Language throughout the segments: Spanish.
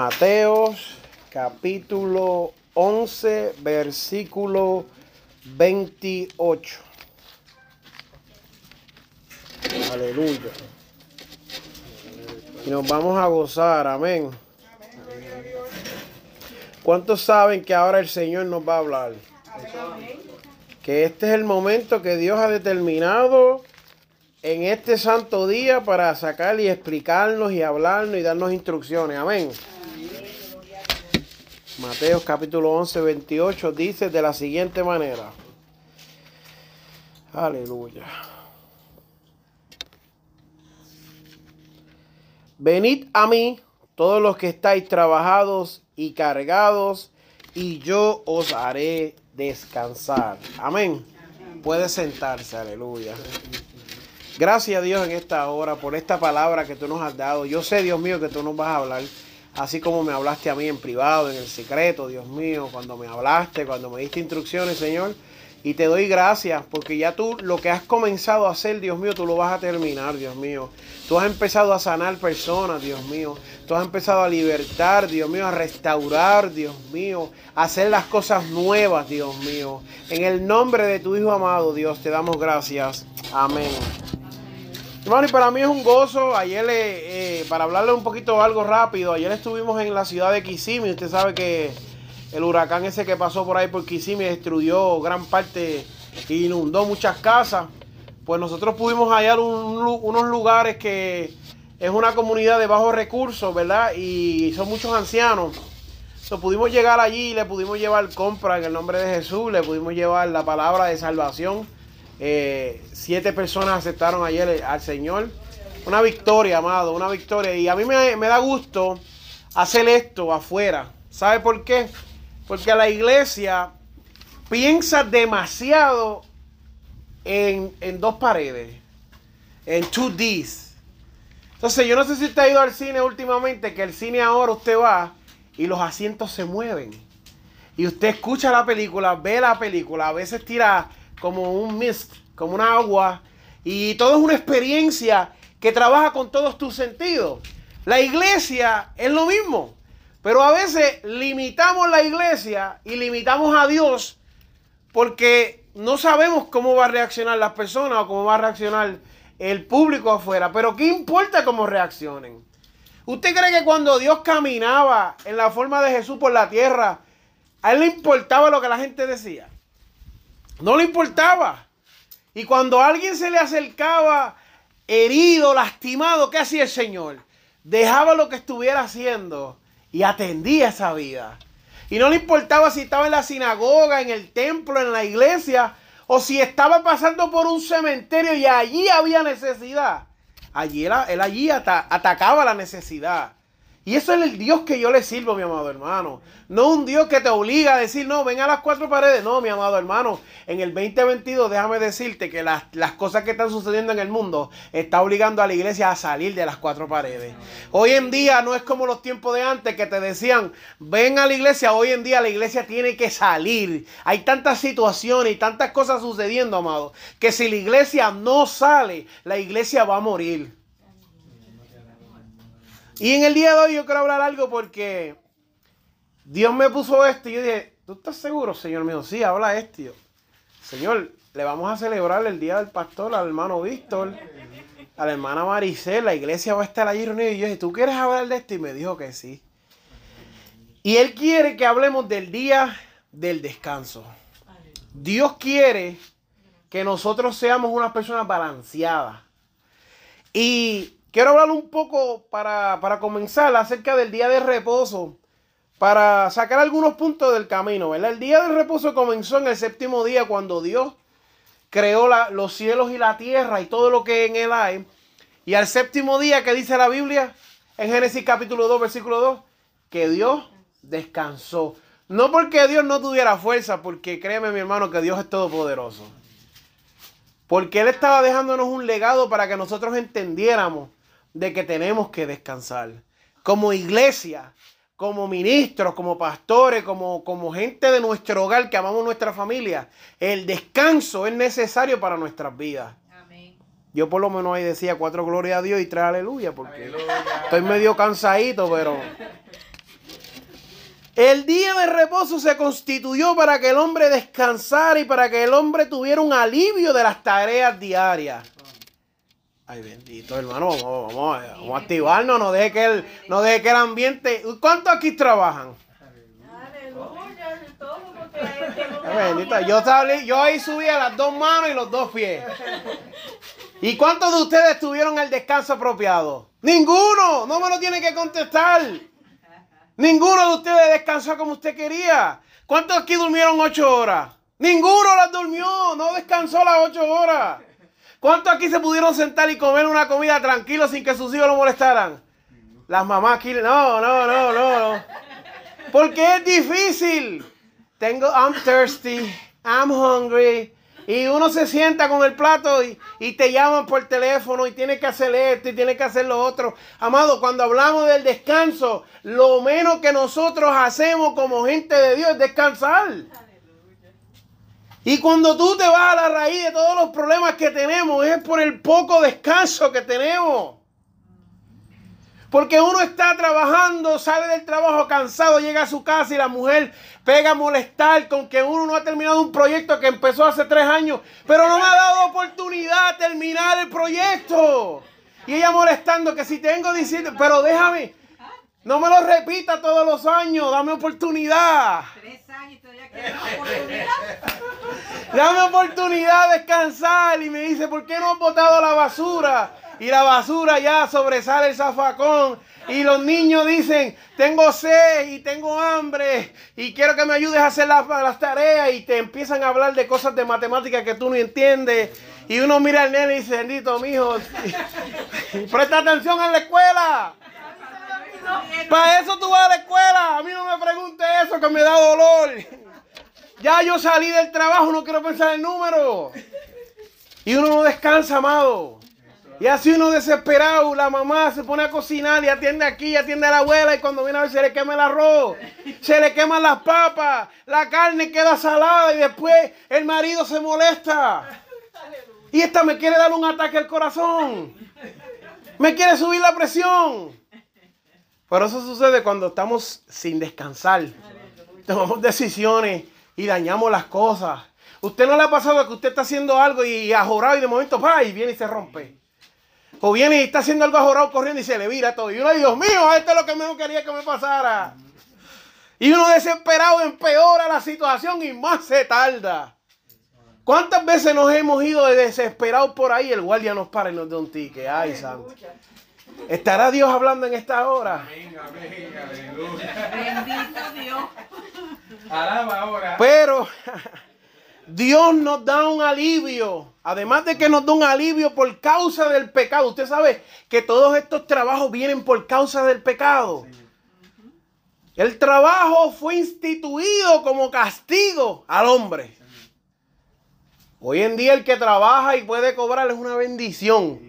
Mateos capítulo 11, versículo 28. Aleluya. Y nos vamos a gozar, amén. ¿Cuántos saben que ahora el Señor nos va a hablar? Que este es el momento que Dios ha determinado en este santo día para sacar y explicarnos y hablarnos y darnos instrucciones. Amén. Mateo capítulo 11, 28 dice de la siguiente manera. Aleluya. Venid a mí todos los que estáis trabajados y cargados, y yo os haré descansar. Amén. Puede sentarse, aleluya. Gracias a Dios en esta hora por esta palabra que tú nos has dado. Yo sé, Dios mío, que tú nos vas a hablar así como me hablaste a mí en privado, en el secreto, Dios mío, cuando me hablaste, cuando me diste instrucciones, Señor. Y te doy gracias porque ya tú lo que has comenzado a hacer, Dios mío, tú lo vas a terminar, Dios mío. Tú has empezado a sanar personas, Dios mío. Tú has empezado a libertar, Dios mío, a restaurar, Dios mío, a hacer las cosas nuevas, Dios mío. En el nombre de tu Hijo amado, Dios, te damos gracias. Amén. Hermano, y para mí es un gozo. Ayer, eh, para hablarle un poquito algo rápido, ayer estuvimos en la ciudad de Kissimmee. Usted sabe que el huracán ese que pasó por ahí por Kissimmee destruyó gran parte e inundó muchas casas. Pues nosotros pudimos hallar unos lugares que es una comunidad de bajos recursos, ¿verdad? Y son muchos ancianos. Entonces, pudimos llegar allí, le pudimos llevar compra en el nombre de Jesús, le pudimos llevar la palabra de salvación eh, siete personas aceptaron ayer al Señor. Una victoria, amado, una victoria. Y a mí me, da gusto hacer esto afuera. ¿Sabe por qué? Porque la iglesia piensa demasiado en, en dos paredes, en two Ds. Entonces, yo no sé si usted ha ido al cine últimamente, que el cine ahora usted va y los asientos se mueven. Y usted escucha la película, ve la película, a veces tira como un mist, como un agua. Y todo es una experiencia que trabaja con todos tus sentidos. La iglesia es lo mismo. Pero a veces limitamos la iglesia y limitamos a Dios porque no sabemos cómo va a reaccionar las personas o cómo va a reaccionar el público afuera. Pero ¿qué importa cómo reaccionen? ¿Usted cree que cuando Dios caminaba en la forma de Jesús por la tierra, a él le importaba lo que la gente decía? No le importaba. Y cuando alguien se le acercaba herido, lastimado, ¿qué hacía el Señor? Dejaba lo que estuviera haciendo y atendía esa vida. Y no le importaba si estaba en la sinagoga, en el templo, en la iglesia, o si estaba pasando por un cementerio y allí había necesidad. Allí él, allí atacaba la necesidad. Y eso es el Dios que yo le sirvo, mi amado hermano. No un Dios que te obliga a decir, no, ven a las cuatro paredes. No, mi amado hermano. En el 2022, déjame decirte que las, las cosas que están sucediendo en el mundo está obligando a la iglesia a salir de las cuatro paredes. Hoy en día no es como los tiempos de antes que te decían, ven a la iglesia. Hoy en día la iglesia tiene que salir. Hay tantas situaciones y tantas cosas sucediendo, amado, que si la iglesia no sale, la iglesia va a morir. Y en el día de hoy yo quiero hablar algo porque Dios me puso esto y yo dije, ¿tú estás seguro, Señor mío? Sí, habla esto. Señor, le vamos a celebrar el día del pastor al hermano Víctor, a la hermana Maricel, la iglesia va a estar allí reunida. Y yo dije, ¿tú quieres hablar de esto? Y me dijo que sí. Y Él quiere que hablemos del día del descanso. Dios quiere que nosotros seamos unas personas balanceadas. Y Quiero hablar un poco para, comenzar acerca del día de reposo, para sacar algunos puntos del camino, ¿verdad? El día de reposo comenzó en el séptimo día cuando Dios creó los cielos y la tierra y todo lo que en él hay. Y al séptimo día, que dice la Biblia? en Génesis capítulo 2, versículo 2, que Dios descansó. No porque Dios no tuviera fuerza, porque créeme mi hermano que Dios es todopoderoso. Porque Él estaba dejándonos un legado para que nosotros entendiéramos de que tenemos que descansar. Como iglesia, como ministros, como pastores, como, como gente de nuestro hogar que amamos nuestra familia, el descanso es necesario para nuestras vidas. Yo por lo menos ahí decía cuatro gloria a Dios y tres aleluya, porque estoy medio cansadito, pero... El día de reposo se constituyó para que el hombre descansara y para que el hombre tuviera un alivio de las tareas diarias. Ay, bendito, hermano, vamos, vamos, vamos a activarnos, no deje que el, no deje que el ambiente... ¿Cuántos aquí trabajan? Aleluya, Bendito, yo, salí, yo ahí subía las dos manos y los dos pies. ¿Y cuántos de ustedes tuvieron el descanso apropiado? Ninguno, no me lo tiene que contestar. Ninguno de ustedes descansó como usted quería. ¿Cuántos aquí durmieron ocho horas? Ninguno las durmió, no descansó las ocho horas. ¿Cuántos aquí se pudieron sentar y comer una comida tranquilo sin que sus hijos lo molestaran? Las mamás aquí, no, no, no, no, no. Porque es difícil. Tengo, I'm thirsty, I'm hungry. Y uno se sienta con el plato y, te llaman por teléfono y tiene que hacer esto y tiene que hacer lo otro. Amado, cuando hablamos del descanso, lo menos que nosotros hacemos como gente de Dios es descansar. Y cuando tú te vas a la raíz de todos los problemas que tenemos, es por el poco descanso que tenemos. Porque uno está trabajando, sale del trabajo cansado, llega a su casa y la mujer pega a molestar con que uno no ha terminado un proyecto que empezó hace tres años, pero no me ha dado oportunidad de terminar el proyecto. Y ella molestando que si tengo diciendo, pero déjame, no me lo repita todos los años, dame oportunidad. Tres años todavía queda oportunidad. Dame oportunidad de descansar y me dice, ¿por qué no has botado la basura? y la basura ya sobresale el zafacón. Y los niños dicen, tengo sed y tengo hambre y quiero que me ayudes a hacer las, las tareas y te empiezan a hablar de cosas de matemáticas que tú no entiendes. Y uno mira al nene y dice, bendito mijo, presta atención en la escuela. Para eso tú vas a la escuela. A mí no me pregunte eso que me da dolor. Ya yo salí del trabajo, no quiero pensar en número. Y uno no descansa, amado. Y así uno desesperado, la mamá se pone a cocinar y atiende aquí, atiende a la abuela y cuando viene a ver se le quema el arroz, se le queman las papas, la carne queda salada y después el marido se molesta. Y esta me quiere dar un ataque al corazón. Me quiere subir la presión. Pero eso sucede cuando estamos sin descansar. Tomamos decisiones y dañamos las cosas. ¿Usted no le ha pasado que usted está haciendo algo y ha jorado y de momento va y viene y se rompe? O viene y está haciendo algo ajorado corriendo y se le vira todo. Y uno, Dios mío, esto es lo que menos quería que me pasara. Y uno desesperado empeora la situación y más se tarda. ¿Cuántas veces nos hemos ido de desesperados por ahí? El guardia nos para y nos da un tique. Ay, santo. ¿Estará Dios hablando en esta hora? Amén, amén, aleluya. Bendito Dios. Alaba ahora. Pero Dios nos da un alivio. Además de que nos da un alivio por causa del pecado. Usted sabe que todos estos trabajos vienen por causa del pecado. El trabajo fue instituido como castigo al hombre. Hoy en día el que trabaja y puede cobrar es una bendición.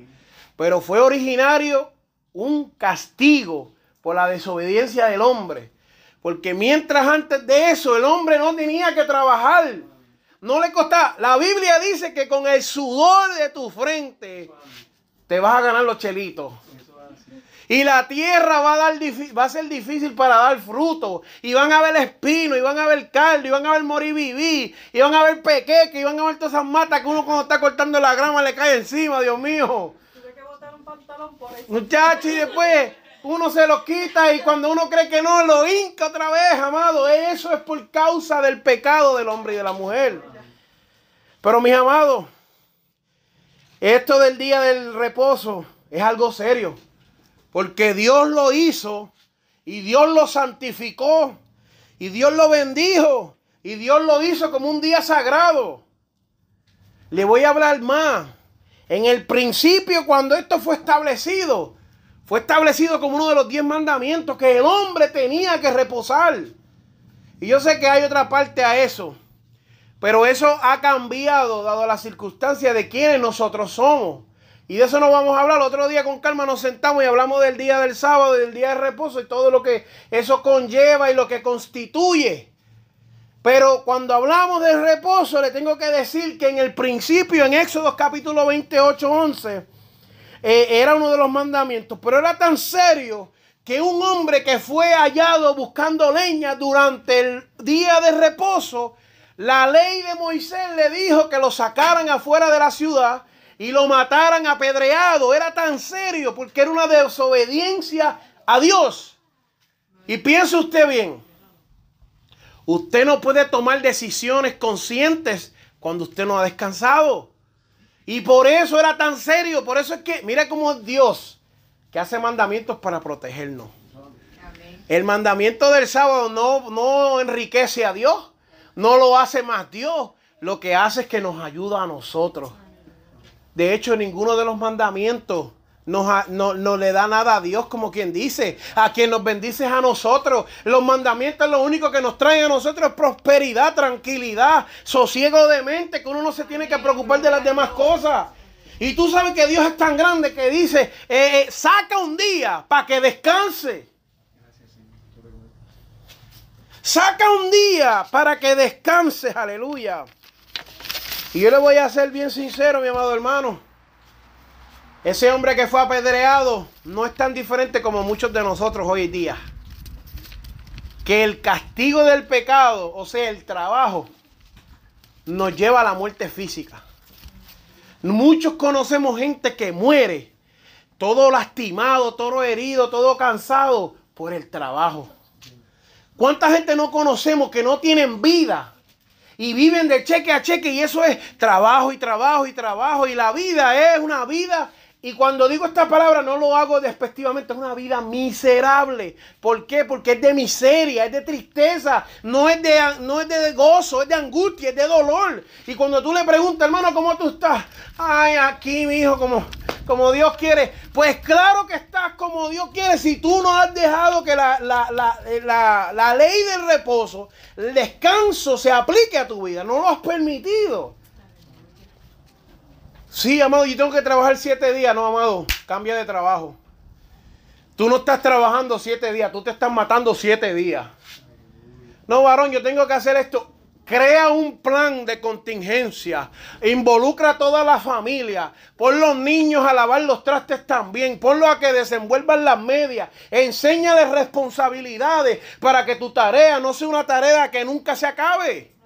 Pero fue originario un castigo por la desobediencia del hombre. Porque mientras antes de eso el hombre no tenía que trabajar. No le costaba. La Biblia dice que con el sudor de tu frente te vas a ganar los chelitos. Y la tierra va a, dar, va a ser difícil para dar fruto. Y van a ver espino, y van a ver caldo, y van a morir vivir, y van a ver pequeque, y van a ver todas esas matas que uno cuando está cortando la grama le cae encima, Dios mío. Muchachos, y después uno se lo quita y cuando uno cree que no, lo hinca otra vez, amado. Eso es por causa del pecado del hombre y de la mujer. Pero mis amados, esto del día del reposo es algo serio. Porque Dios lo hizo y Dios lo santificó y Dios lo bendijo y Dios lo hizo como un día sagrado. Le voy a hablar más. En el principio, cuando esto fue establecido, Fue establecido como uno de los diez mandamientos que el hombre tenía que reposar. Y yo sé que hay otra parte a eso. Pero eso ha cambiado dado la circunstancia de quienes nosotros somos. Y de eso nos vamos a hablar. Otro día con calma nos sentamos y hablamos del día del sábado del día de reposo y todo lo que eso conlleva y lo que constituye. Pero cuando hablamos del reposo, le tengo que decir que en el principio, en Éxodo capítulo 28, 11, eh, era uno de los mandamientos. Pero era tan serio que un hombre que fue hallado buscando leña durante el día de reposo, la ley de Moisés le dijo que lo sacaran afuera de la ciudad y lo mataran apedreado. Era tan serio porque era una desobediencia a Dios. Y piense usted bien, usted no puede tomar decisiones conscientes cuando usted no ha descansado. Y por eso era tan serio, por eso es que, mira cómo Dios, que hace mandamientos para protegernos. El mandamiento del sábado no, no enriquece a Dios, no lo hace más Dios, lo que hace es que nos ayuda a nosotros. De hecho, ninguno de los mandamientos no, le da nada a Dios, como quien dice. A quien nos bendice es a nosotros. Los mandamientos lo único que nos traen a nosotros es prosperidad, tranquilidad, sosiego de mente, que uno no se tiene que preocupar de las demás cosas. Y tú sabes que Dios es tan grande que dice, eh, eh, saca un día para que descanse. Saca un día para que descanse, aleluya. Y yo le voy a ser bien sincero, mi amado hermano. Ese hombre que fue apedreado no es tan diferente como muchos de nosotros hoy día. Que el castigo del pecado, o sea, el trabajo, nos lleva a la muerte física. Muchos conocemos gente que muere, todo lastimado, todo herido, todo cansado por el trabajo. ¿Cuánta gente no conocemos que no tienen vida y viven de cheque a cheque y eso es trabajo y trabajo y trabajo y la vida es una vida y cuando digo esta palabra no lo hago despectivamente, es una vida miserable. ¿Por qué? Porque es de miseria, es de tristeza, no es de, no es de gozo, es de angustia, es de dolor. Y cuando tú le preguntas, hermano, ¿cómo tú estás? Ay, aquí, mi hijo, como, como Dios quiere. Pues claro que estás como Dios quiere si tú no has dejado que la, la ley del reposo, el descanso se aplique a tu vida. No lo has permitido. Sí, amado, yo tengo que trabajar siete días. No, amado, cambia de trabajo. Tú no estás trabajando siete días, tú te estás matando siete días. No, varón, yo tengo que hacer esto. Crea un plan de contingencia. Involucra a toda la familia. Pon los niños a lavar los trastes también. Ponlo a que desenvuelvan las medias. Enséñales responsabilidades para que tu tarea no sea una tarea que nunca se acabe.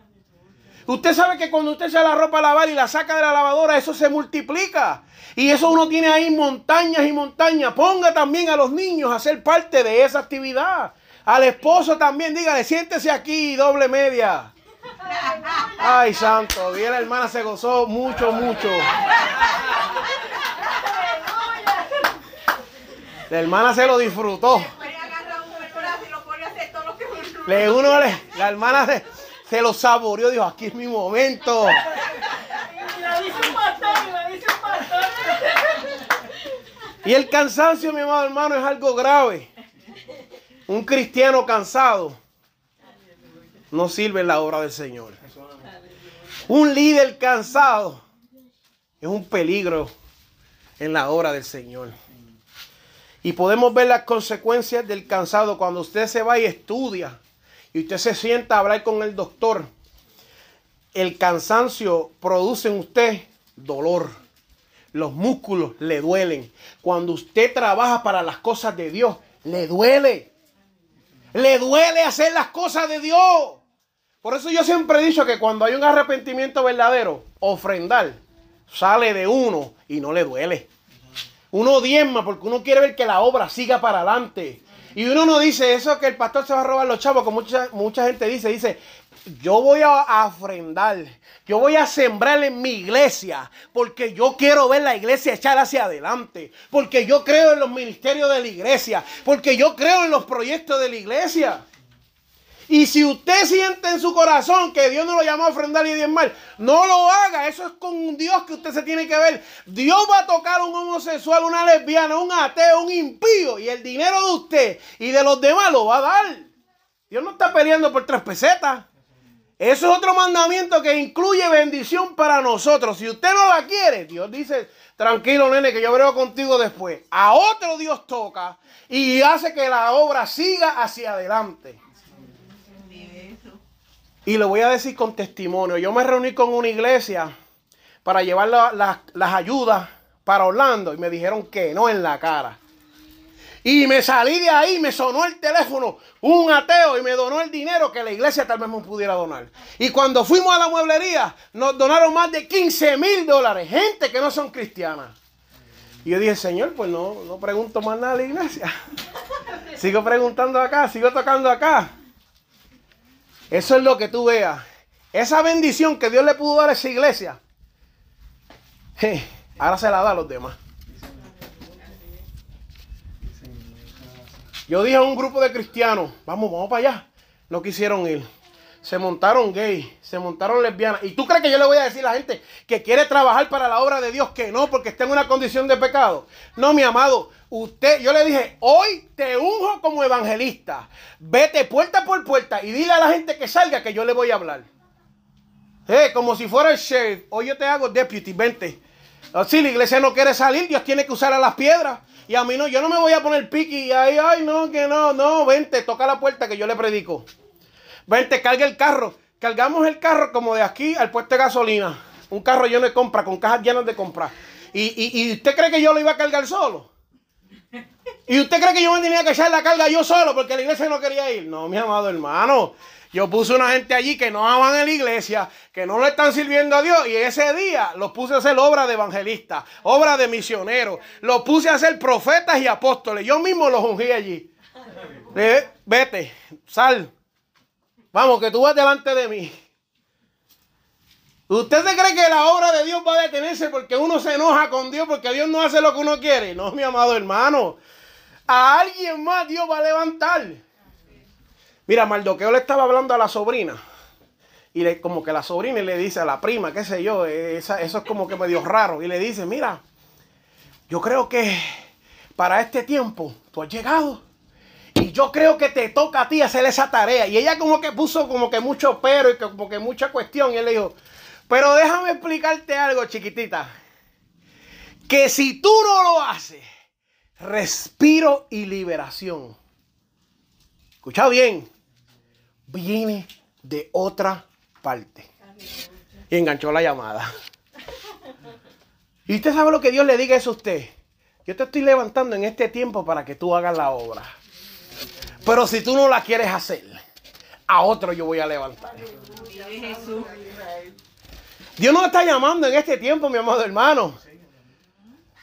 Usted sabe que cuando usted echa la ropa a lavar y la saca de la lavadora, eso se multiplica. Y eso uno tiene ahí montañas y montañas. Ponga también a los niños a ser parte de esa actividad. Al esposo también, dígale, siéntese aquí, doble media. Ay, santo, bien la hermana se gozó mucho, mucho. La hermana se lo disfrutó. Le uno, la hermana se, se lo saboreó, dijo, aquí es mi momento. Y el cansancio, mi amado hermano, es algo grave. Un cristiano cansado no sirve en la obra del Señor. Un líder cansado es un peligro en la obra del Señor. Y podemos ver las consecuencias del cansado cuando usted se va y estudia y usted se sienta a hablar con el doctor, el cansancio produce en usted dolor. Los músculos le duelen. Cuando usted trabaja para las cosas de Dios, le duele. Le duele hacer las cosas de Dios. Por eso yo siempre he dicho que cuando hay un arrepentimiento verdadero, ofrendar sale de uno y no le duele. Uno diezma porque uno quiere ver que la obra siga para adelante. Y uno no dice eso que el pastor se va a robar los chavos, como mucha, mucha gente dice, dice, yo voy a ofrendar, yo voy a sembrar en mi iglesia, porque yo quiero ver la iglesia echar hacia adelante, porque yo creo en los ministerios de la iglesia, porque yo creo en los proyectos de la iglesia. Y si usted siente en su corazón que Dios no lo llamó a ofrendar y mal, no lo haga. Eso es con un Dios que usted se tiene que ver. Dios va a tocar a un homosexual, una lesbiana, un ateo, un impío. Y el dinero de usted y de los demás lo va a dar. Dios no está peleando por tres pesetas. Eso es otro mandamiento que incluye bendición para nosotros. Si usted no la quiere, Dios dice, tranquilo nene, que yo brego contigo después. A otro Dios toca y hace que la obra siga hacia adelante. Y lo voy a decir con testimonio. Yo me reuní con una iglesia para llevar las ayudas para Orlando y me dijeron que no en la cara. Y me salí de ahí, me sonó el teléfono, un ateo, y me donó el dinero que la iglesia tal vez me pudiera donar. Y cuando fuimos a la mueblería, nos donaron más de 15 mil dólares, gente que no son cristianas. Y yo dije, Señor, pues no, no pregunto más nada a la iglesia. sigo preguntando acá, sigo tocando acá. Eso es lo que tú veas. Esa bendición que Dios le pudo dar a esa iglesia, ahora se la da a los demás. Yo dije a un grupo de cristianos, vamos, vamos para allá. No quisieron ir. Se montaron gay, se montaron lesbianas. ¿Y tú crees que yo le voy a decir a la gente que quiere trabajar para la obra de Dios que no, porque está en una condición de pecado? No, mi amado, usted, yo le dije, hoy te unjo como evangelista. Vete puerta por puerta y dile a la gente que salga que yo le voy a hablar. Eh, como si fuera el sheriff. Hoy yo te hago deputy, vente. Si la iglesia no quiere salir, Dios tiene que usar a las piedras. Y a mí no, yo no me voy a poner piqui y ahí, ay, no, que no, no, vente, toca la puerta que yo le predico. Vente, carga el carro. Cargamos el carro como de aquí al puesto de gasolina. Un carro lleno de compra, con cajas llenas de compra. Y, usted cree que yo lo iba a cargar solo. ¿Y usted cree que yo me tenía que echar la carga yo solo porque la iglesia no quería ir? No, mi amado hermano. Yo puse una gente allí que no aman en la iglesia, que no le están sirviendo a Dios. Y ese día los puse a hacer obra de evangelistas, obra de misioneros. Los puse a hacer profetas y apóstoles. Yo mismo los ungí allí. vete, sal. Vamos, que tú vas delante de mí. ¿Usted se cree que la obra de Dios va a detenerse porque uno se enoja con Dios porque Dios no hace lo que uno quiere? No, mi amado hermano. A alguien más Dios va a levantar. Mira, Mardoqueo le estaba hablando a la sobrina. Y como que la sobrina le dice a la prima, qué sé yo, eso es como que medio raro. Y le dice, mira, yo creo que para este tiempo tú has llegado. Y yo creo que te toca a ti hacer esa tarea. Y ella como que puso como que mucho pero y como que mucha cuestión. Y él le dijo, pero déjame explicarte algo, chiquitita. Que si tú no lo haces, respiro y liberación. Escucha bien viene de otra parte. Y enganchó la llamada. Y usted sabe lo que Dios le diga eso a usted. Yo te estoy levantando en este tiempo para que tú hagas la obra. Pero si tú no la quieres hacer, a otro yo voy a levantar. Dios nos está llamando en este tiempo, mi amado hermano.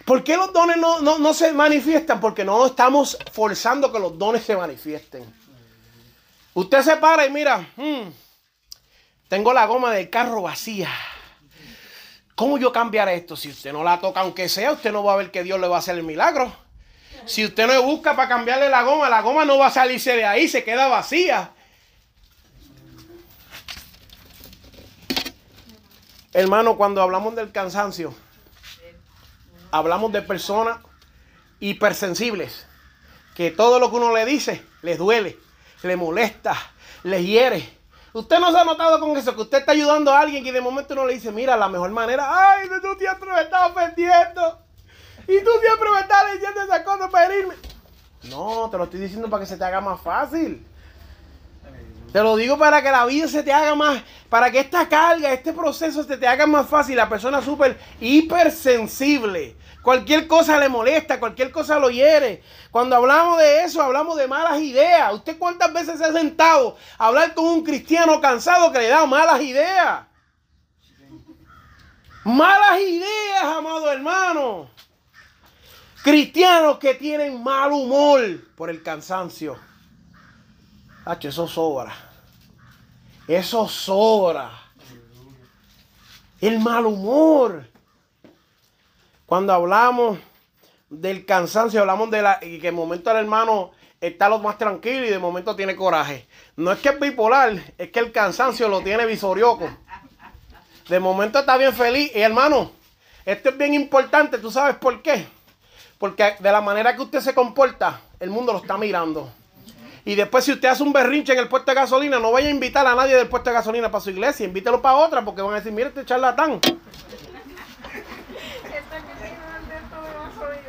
¿Por qué los dones no, no se manifiestan? Porque no estamos forzando que los dones se manifiesten. Usted se para y mira, hmm, tengo la goma del carro vacía. ¿Cómo yo cambiaré esto? Si usted no la toca, aunque sea, usted no va a ver que Dios le va a hacer el milagro. Si usted no busca para cambiarle la goma, la goma no va a salirse de ahí, se queda vacía. Hermano, cuando hablamos del cansancio, hablamos de personas hipersensibles, que todo lo que uno le dice les duele le molesta, le hiere. Usted no se ha notado con eso, que usted está ayudando a alguien y de momento uno le dice, mira, la mejor manera, ay, tú siempre me estás ofendiendo. Y tú siempre me estás diciendo esas cosas para herirme. No, te lo estoy diciendo para que se te haga más fácil. Te lo digo para que la vida se te haga más, para que esta carga, este proceso se te haga más fácil. La persona súper hipersensible. Cualquier cosa le molesta, cualquier cosa lo hiere. Cuando hablamos de eso, hablamos de malas ideas. ¿Usted cuántas veces se ha sentado a hablar con un cristiano cansado que le da malas ideas? Malas ideas, amado hermano. Cristianos que tienen mal humor por el cansancio. Hacho, eso sobra. Eso sobra. El mal humor. Cuando hablamos del cansancio, hablamos de la, y que en momento el hermano está lo más tranquilo y de momento tiene coraje. No es que es bipolar, es que el cansancio lo tiene visorioco. De momento está bien feliz. Y hermano, esto es bien importante, ¿tú sabes por qué? Porque de la manera que usted se comporta, el mundo lo está mirando. Y después si usted hace un berrinche en el puesto de gasolina, no vaya a invitar a nadie del puesto de gasolina para su iglesia, invítelo para otra porque van a decir, mire este charlatán.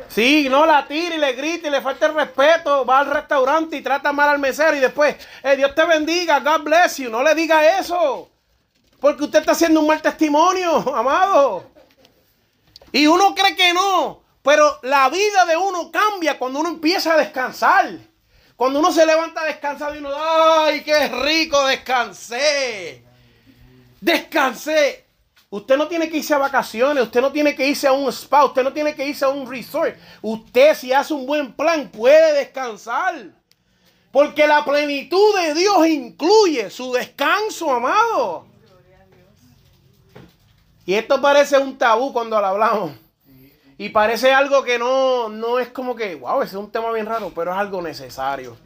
Sí, no la tira y le grita y le falta el respeto. Va al restaurante y trata mal al mesero y después, eh, Dios te bendiga, God bless you. No le diga eso. Porque usted está haciendo un mal testimonio, amado. Y uno cree que no. Pero la vida de uno cambia cuando uno empieza a descansar. Cuando uno se levanta descansado y uno, ¡ay, qué rico! Descansé. Descansé. Usted no tiene que irse a vacaciones, usted no tiene que irse a un spa, usted no tiene que irse a un resort. Usted si hace un buen plan puede descansar. Porque la plenitud de Dios incluye su descanso, amado. Y esto parece un tabú cuando lo hablamos. Y parece algo que no, no es como que, wow, ese es un tema bien raro, pero es algo necesario.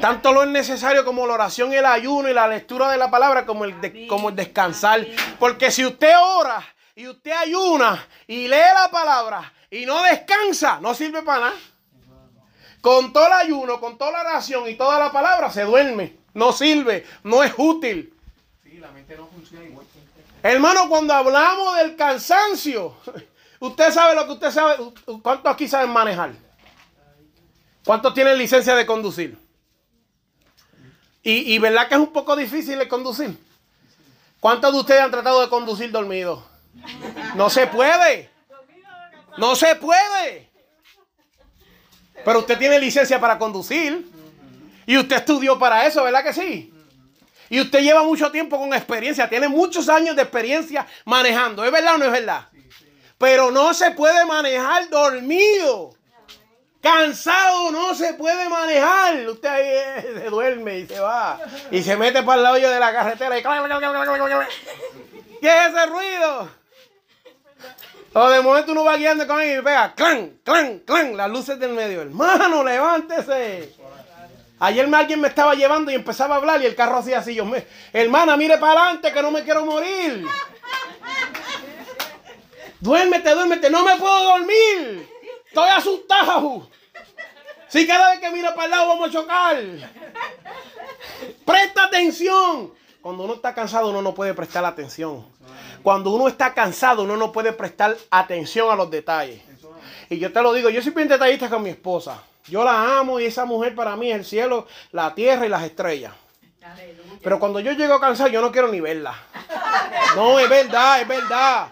Tanto lo es necesario como la oración, el ayuno y la lectura de la palabra, como el, como el descansar. Porque si usted ora y usted ayuna y lee la palabra y no descansa, no sirve para nada. Con todo el ayuno, con toda la oración y toda la palabra se duerme. No sirve, no es útil. Sí, la mente no funciona igual. Hermano, cuando hablamos del cansancio, Usted sabe lo que usted sabe. ¿Cuántos aquí saben manejar? ¿Cuántos tienen licencia de conducir? Y, verdad que es un poco difícil de conducir. ¿Cuántos de ustedes han tratado de conducir dormido? No se puede. No se puede. Pero usted tiene licencia para conducir. Y usted estudió para eso, ¿verdad que sí? Y usted lleva mucho tiempo con experiencia. Tiene muchos años de experiencia manejando. ¿Es verdad o no es verdad? Pero no se puede manejar dormido. Cansado no se puede manejar. Usted ahí eh, se duerme y se va. Y se mete para el lado de la carretera y... ¿Qué es ese ruido? O de momento uno va guiando con él y pega clan, clan, clan, las luces del medio. Hermano, levántese. Ayer alguien me estaba llevando y empezaba a hablar y el carro hacía así. Yo me, hermana, mire para adelante que no me quiero morir. Duérmete, duérmete, no me puedo dormir. Estoy asustado. Si cada vez que miro para el lado vamos a chocar. Presta atención. Cuando uno está cansado uno no puede prestar atención. Cuando uno está cansado uno no puede prestar atención a los detalles. Y yo te lo digo, yo soy bien detallista con mi esposa. Yo la amo y esa mujer para mí es el cielo, la tierra y las estrellas. Pero cuando yo llego cansado yo no quiero ni verla. No, es verdad, es verdad.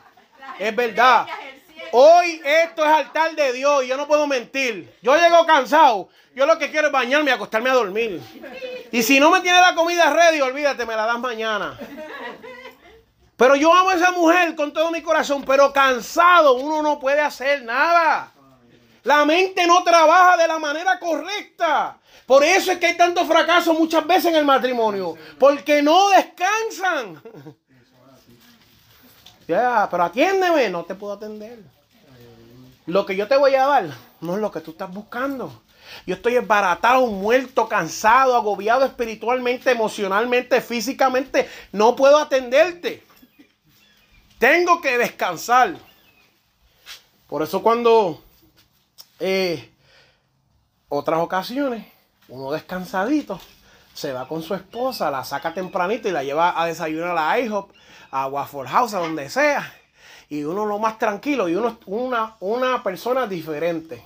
Es verdad. Hoy esto es altar de Dios y yo no puedo mentir. Yo llego cansado. Yo lo que quiero es bañarme y acostarme a dormir. Y si no me tiene la comida ready, olvídate, me la das mañana. Pero yo amo a esa mujer con todo mi corazón, pero cansado uno no puede hacer nada. La mente no trabaja de la manera correcta. Por eso es que hay tanto fracaso muchas veces en el matrimonio. Porque no descansan. Ya, pero atiéndeme, no te puedo atender. Lo que yo te voy a dar no es lo que tú estás buscando. Yo estoy esbaratado, muerto, cansado, agobiado espiritualmente, emocionalmente, físicamente. No puedo atenderte. Tengo que descansar. Por eso cuando eh, otras ocasiones, uno descansadito, se va con su esposa, la saca tempranito y la lleva a desayunar a la IHOP a Waffle House, a donde sea. Y uno lo más tranquilo y uno es una, una persona diferente.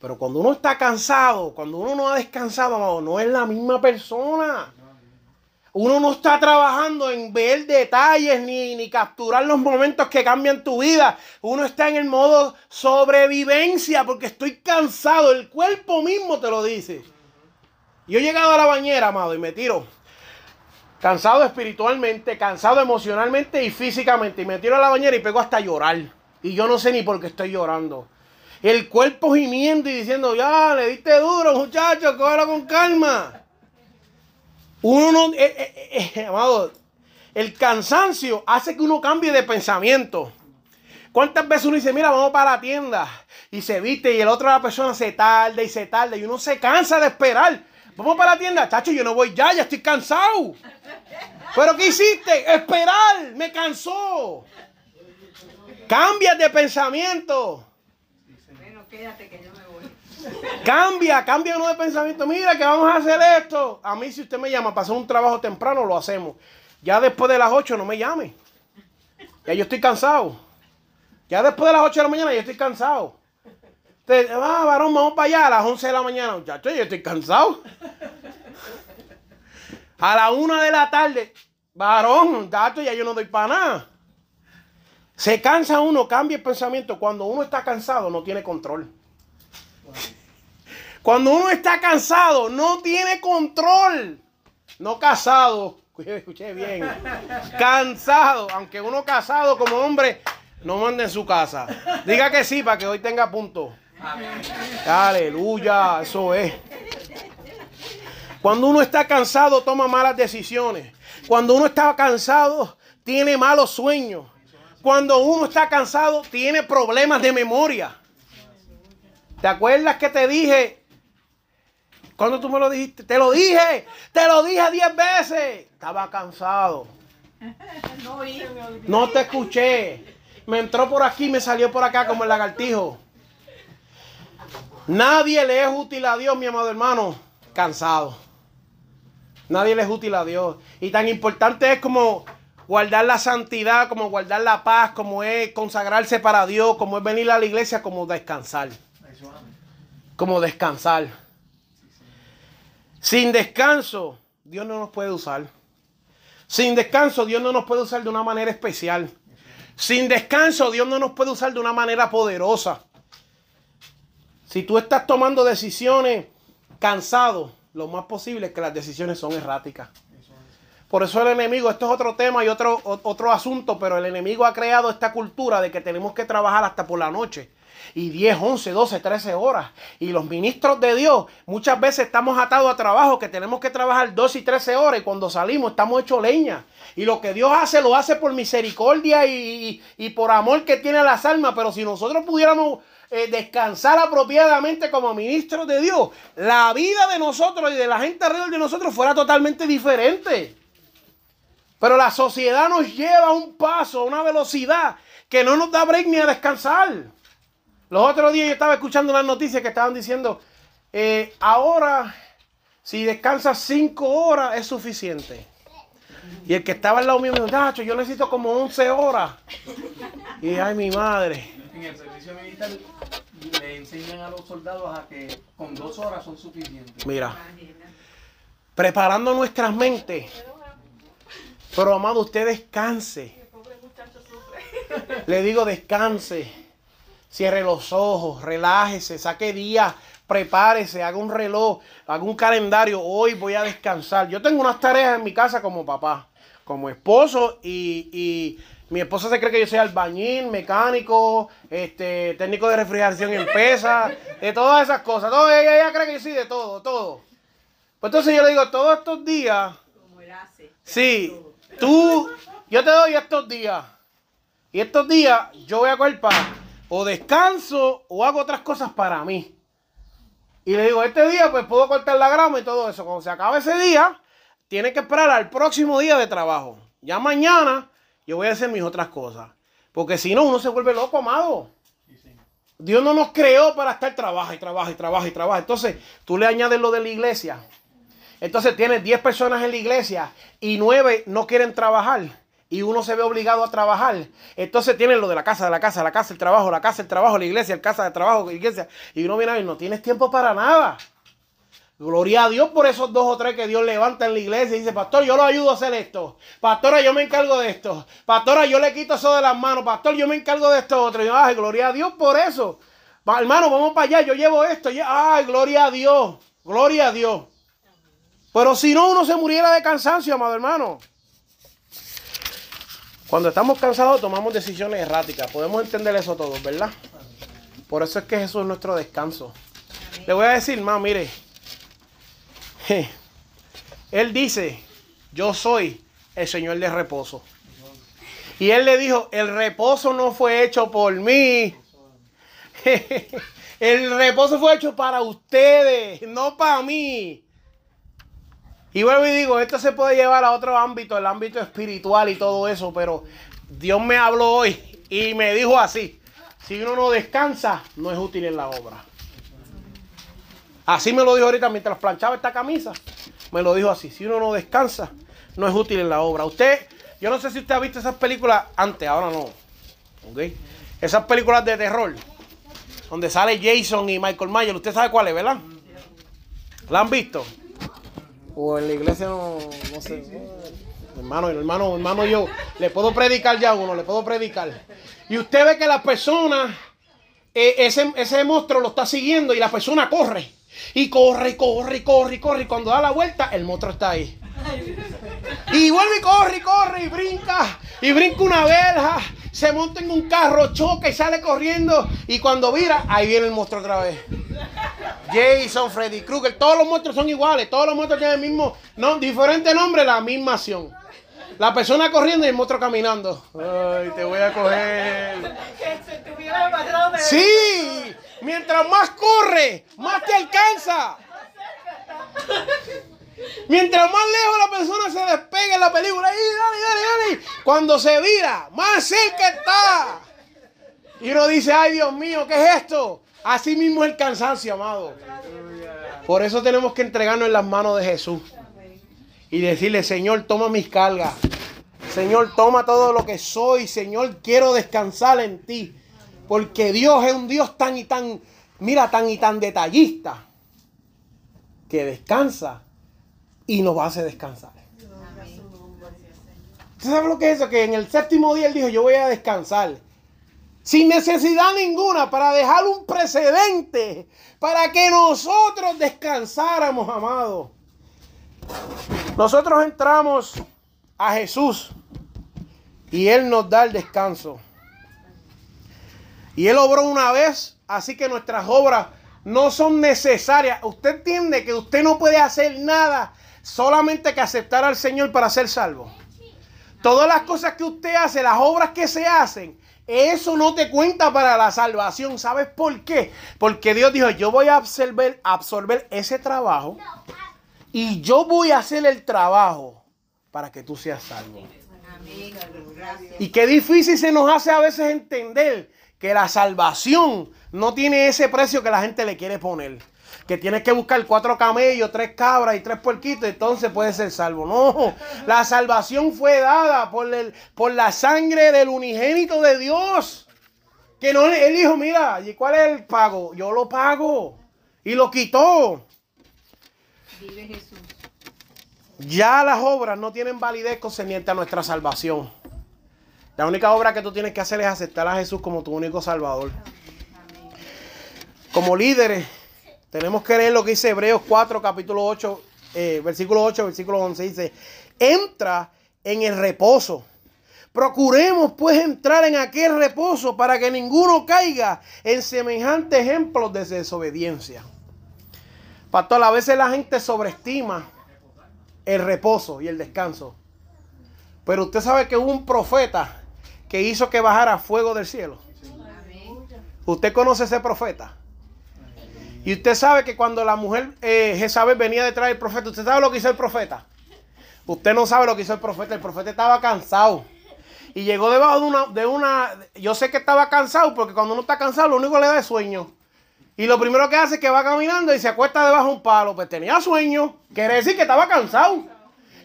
Pero cuando uno está cansado, cuando uno no ha descansado, no es la misma persona. Uno no está trabajando en ver detalles ni, ni, capturar los momentos que cambian tu vida. Uno está en el modo sobrevivencia porque estoy cansado. El cuerpo mismo te lo dice. Yo he llegado a la bañera, amado, y me tiro Cansado espiritualmente, cansado emocionalmente y físicamente. Y me tiro a la bañera y pego hasta llorar. Y yo no sé ni por qué estoy llorando. El cuerpo gimiendo y diciendo, ya, le diste duro, muchacho, cógelo con calma. Uno no, eh, eh, eh, amado, el cansancio hace que uno cambie de pensamiento. ¿Cuántas veces uno dice, mira, vamos para la tienda? Y se viste y el otro la persona se tarda y se tarda y uno se cansa de esperar. Vamos para la tienda, chacho, yo no voy ya, ya estoy cansado. ¿Pero qué hiciste? Esperar, me cansó. Cambia de pensamiento. Bueno, quédate que yo me voy. Cambia, cambia uno de pensamiento. Mira que vamos a hacer esto. A mí si usted me llama para hacer un trabajo temprano, lo hacemos. Ya después de las 8 no me llame. Ya yo estoy cansado. Ya después de las 8 de la mañana yo estoy cansado. Usted, ah, varón, vamos para allá a las 11 de la mañana. Muchacho, yo estoy cansado. A la 1 de la tarde, varón, gato, ya yo no doy para nada. Se cansa uno, cambia el pensamiento. Cuando uno está cansado, no tiene control. Cuando uno está cansado, no tiene control. No casado. Escuché bien. Cansado. Aunque uno casado como hombre, no mande en su casa. Diga que sí para que hoy tenga punto. Aleluya. Eso es. Cuando uno está cansado, toma malas decisiones. Cuando uno está cansado, tiene malos sueños. Cuando uno está cansado, tiene problemas de memoria. ¿Te acuerdas que te dije? Cuando tú me lo dijiste, te lo dije, te lo dije diez veces. Estaba cansado. No te escuché. Me entró por aquí y me salió por acá como el lagartijo. Nadie le es útil a Dios, mi amado hermano, cansado. Nadie le es útil a Dios. Y tan importante es como guardar la santidad, como guardar la paz, como es consagrarse para Dios, como es venir a la iglesia, como descansar. Como descansar. Sin descanso, Dios no nos puede usar. Sin descanso, Dios no nos puede usar de una manera especial. Sin descanso, Dios no nos puede usar de una manera poderosa. Si tú estás tomando decisiones cansado, lo más posible es que las decisiones son erráticas. Por eso el enemigo, esto es otro tema y otro, otro asunto, pero el enemigo ha creado esta cultura de que tenemos que trabajar hasta por la noche. Y 10, 11, 12, 13 horas. Y los ministros de Dios, muchas veces estamos atados a trabajo que tenemos que trabajar 12 y 13 horas y cuando salimos estamos hechos leña. Y lo que Dios hace, lo hace por misericordia y, y- y por amor que tiene a las almas. Pero si nosotros pudiéramos eh, descansar apropiadamente como ministros de Dios, la vida de nosotros y de la gente alrededor de nosotros fuera totalmente diferente. Pero la sociedad nos lleva a un paso, a una velocidad que no nos da break ni a descansar. Los otros días yo estaba escuchando unas noticias que estaban diciendo, eh, ahora si descansas cinco horas es suficiente. Y el que estaba al lado mío me dijo, Nacho, yo necesito como 11 horas. Y ay, mi madre. En el servicio militar le enseñan a los soldados a que con dos horas son suficientes. Mira, preparando nuestras mentes. Pero amado, usted descanse. Le digo descanse. Cierre los ojos, relájese, saque días, prepárese, haga un reloj, haga un calendario. Hoy voy a descansar. Yo tengo unas tareas en mi casa como papá, como esposo y, y mi esposa se cree que yo soy albañil, mecánico, este, técnico de refrigeración en pesa, de todas esas cosas. Todo, ella, ella cree que yo soy de todo, todo. Pues entonces yo le digo, todos estos días, Como él hace. Sí, tú, yo te doy estos días. Y estos días yo voy a coger para o descanso o hago otras cosas para mí. Y le digo, este día pues puedo cortar la grama y todo eso. Cuando se acabe ese día, tiene que esperar al próximo día de trabajo. Ya mañana yo voy a hacer mis otras cosas. Porque si no, uno se vuelve loco, amado. Dios no nos creó para estar trabaja y trabaja y trabaja y trabaja. Entonces, tú le añades lo de la iglesia. Entonces tienes 10 personas en la iglesia y 9 no quieren trabajar. Y uno se ve obligado a trabajar. Entonces tienes lo de la casa, de la casa, la casa, el trabajo, la casa, el trabajo, la iglesia, el casa, el trabajo, la iglesia. Y uno viene y no tienes tiempo para nada. Gloria a Dios por esos dos o tres que Dios levanta en la iglesia y dice, pastor, yo lo ayudo a hacer esto. Pastora, yo me encargo de esto. Pastora, yo le quito eso de las manos. Pastor, yo me encargo de esto otro. Y ay, gloria a Dios por eso. Va, hermano, vamos para allá, yo llevo esto. Ay, gloria a Dios. Gloria a Dios. Pero si no, uno se muriera de cansancio, amado hermano. Cuando estamos cansados tomamos decisiones erráticas. Podemos entender eso todos, ¿verdad? Por eso es que Jesús es nuestro descanso. Le voy a decir, más, mire. Él dice, yo soy el Señor de reposo. Y él le dijo, el reposo no fue hecho por mí. el reposo fue hecho para ustedes, no para mí. Y vuelvo y digo, esto se puede llevar a otro ámbito, el ámbito espiritual y todo eso, pero Dios me habló hoy y me dijo así, si uno no descansa, no es útil en la obra. Así me lo dijo ahorita mientras planchaba esta camisa. Me lo dijo así, si uno no descansa, no es útil en la obra. Usted, yo no sé si usted ha visto esas películas antes, ahora no. ¿Ok? Esas películas de terror, donde sale Jason y Michael Myers, usted sabe cuál es, ¿verdad? ¿La han visto? O en la iglesia no, no sé. Hermano, hermano, hermano, yo le puedo predicar ya a uno, le puedo predicar. Y usted ve que la persona, eh, ese, ese monstruo lo está siguiendo y la persona corre. Y corre, y corre, y corre, y corre. Y cuando da la vuelta, el monstruo está ahí. Y vuelve y corre, y corre, y brinca. Y brinca una verja. Se monta en un carro, choca y sale corriendo. Y cuando vira, ahí viene el monstruo otra vez. Jason, Freddy Krueger, todos los monstruos son iguales. Todos los monstruos tienen el mismo, no, diferente nombre, la misma acción. La persona corriendo y el monstruo caminando. Ay, te voy a coger. Que se Sí, mientras más corre, más te alcanza. Mientras más lejos la persona se despegue en la película, dale. Cuando se vira, más cerca está. Y uno dice, ay Dios mío, ¿qué es esto? Así mismo es el cansancio, amado. Por eso tenemos que entregarnos en las manos de Jesús. Y decirle, Señor, toma mis cargas. Señor, toma todo lo que soy. Señor, quiero descansar en ti. Porque Dios es un Dios tan y tan, mira, tan y tan detallista. Que descansa y nos hace descansar. ¿Usted sabe lo que es eso? Que en el séptimo día Él dijo, yo voy a descansar. Sin necesidad ninguna, para dejar un precedente, para que nosotros descansáramos, amados. Nosotros entramos a Jesús y Él nos da el descanso. Y Él obró una vez, así que nuestras obras no son necesarias. Usted entiende que usted no puede hacer nada solamente que aceptar al Señor para ser salvo. Todas las cosas que usted hace, las obras que se hacen, eso no te cuenta para la salvación. ¿Sabes por qué? Porque Dios dijo, yo voy a absorber, absorber ese trabajo y yo voy a hacer el trabajo para que tú seas salvo. Y qué difícil se nos hace a veces entender que la salvación no tiene ese precio que la gente le quiere poner. Que tienes que buscar cuatro camellos, tres cabras y tres puerquitos, entonces puedes ser salvo. No, la salvación fue dada por, el, por la sangre del unigénito de Dios. Que no, él dijo, mira, ¿y cuál es el pago? Yo lo pago. Y lo quitó. Vive Jesús. Ya las obras no tienen validez concerniente a nuestra salvación. La única obra que tú tienes que hacer es aceptar a Jesús como tu único salvador. Como líderes, tenemos que leer lo que dice Hebreos 4, capítulo 8, eh, versículo 8, versículo 11. Dice, entra en el reposo. Procuremos pues entrar en aquel reposo para que ninguno caiga en semejante ejemplos de desobediencia. Pastor, a veces la gente sobreestima el reposo y el descanso. Pero usted sabe que hubo un profeta que hizo que bajara fuego del cielo. Usted conoce ese profeta. Y usted sabe que cuando la mujer eh, Jezabel venía detrás del profeta, ¿usted sabe lo que hizo el profeta? Usted no sabe lo que hizo el profeta. El profeta estaba cansado. Y llegó debajo de una, de una... Yo sé que estaba cansado porque cuando uno está cansado lo único que le da es sueño. Y lo primero que hace es que va caminando y se acuesta debajo de un palo. Pues tenía sueño. Quiere decir que estaba cansado.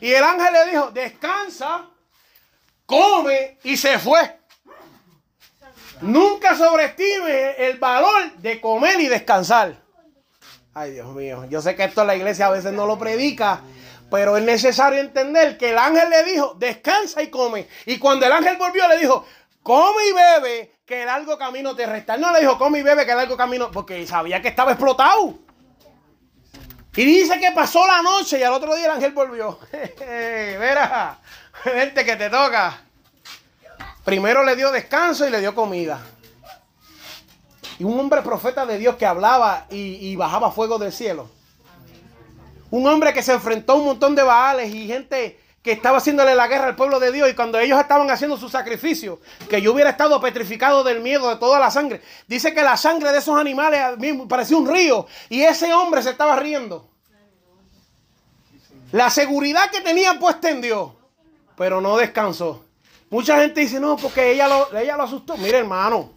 Y el ángel le dijo, descansa, come y se fue. Nunca sobreestime el valor de comer y descansar. Ay, Dios mío. Yo sé que esto la iglesia a veces no lo predica, pero es necesario entender que el ángel le dijo, descansa y come. Y cuando el ángel volvió, le dijo, come y bebe, que el largo camino te resta. No le dijo, come y bebe, que el largo camino, porque sabía que estaba explotado. Y dice que pasó la noche y al otro día el ángel volvió. Verá, vente que te toca. Primero le dio descanso y le dio comida. Y un hombre profeta de Dios que hablaba y, y bajaba fuego del cielo. Un hombre que se enfrentó a un montón de baales y gente que estaba haciéndole la guerra al pueblo de Dios y cuando ellos estaban haciendo su sacrificio, que yo hubiera estado petrificado del miedo de toda la sangre. Dice que la sangre de esos animales parecía un río y ese hombre se estaba riendo. La seguridad que tenía puesta en Dios, pero no descansó. Mucha gente dice, no, porque ella lo, ella lo asustó. Mire, hermano,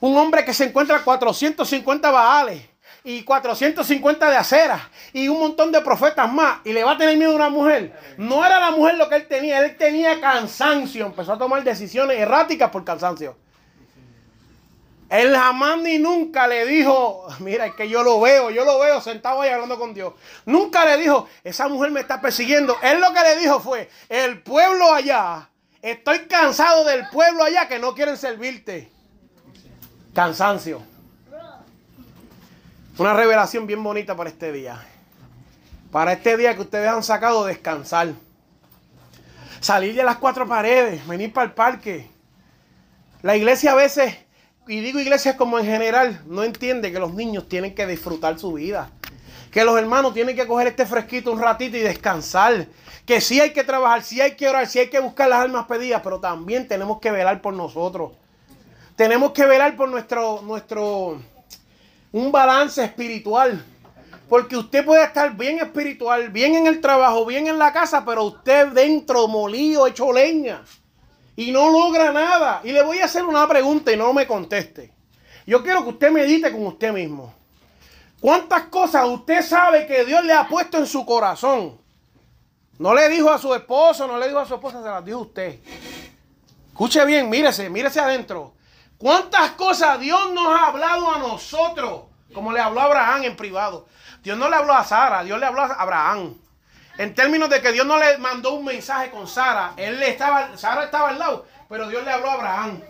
un hombre que se encuentra 450 baales y 450 de acera y un montón de profetas más y le va a tener miedo a una mujer. No era la mujer lo que él tenía, él tenía cansancio. Empezó a tomar decisiones erráticas por cansancio. Él jamás ni nunca le dijo, mira, es que yo lo veo, yo lo veo sentado ahí hablando con Dios. Nunca le dijo, esa mujer me está persiguiendo. Él lo que le dijo fue, el pueblo allá, estoy cansado del pueblo allá que no quieren servirte. Cansancio. Una revelación bien bonita para este día. Para este día que ustedes han sacado descansar. Salir de las cuatro paredes, venir para el parque. La iglesia a veces, y digo iglesia como en general, no entiende que los niños tienen que disfrutar su vida. Que los hermanos tienen que coger este fresquito un ratito y descansar. Que sí hay que trabajar, sí hay que orar, sí hay que buscar las almas pedidas, pero también tenemos que velar por nosotros. Tenemos que velar por nuestro, nuestro, un balance espiritual. Porque usted puede estar bien espiritual, bien en el trabajo, bien en la casa, pero usted dentro molido, hecho leña. Y no logra nada. Y le voy a hacer una pregunta y no me conteste. Yo quiero que usted medite con usted mismo. ¿Cuántas cosas usted sabe que Dios le ha puesto en su corazón? No le dijo a su esposo, no le dijo a su esposa, se las dijo usted. Escuche bien, mírese, mírese adentro. ¿Cuántas cosas Dios nos ha hablado a nosotros? Como le habló a Abraham en privado. Dios no le habló a Sara, Dios le habló a Abraham. En términos de que Dios no le mandó un mensaje con Sara, él le estaba, Sara estaba al lado, pero Dios le habló a Abraham.